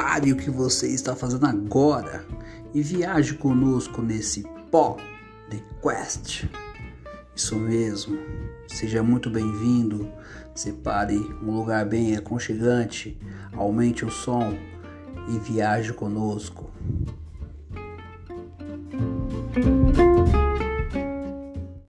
pare o que você está fazendo agora e viaje conosco nesse pó de quest. Isso mesmo. Seja muito bem-vindo. Separe um lugar bem aconchegante, aumente o som e viaje conosco.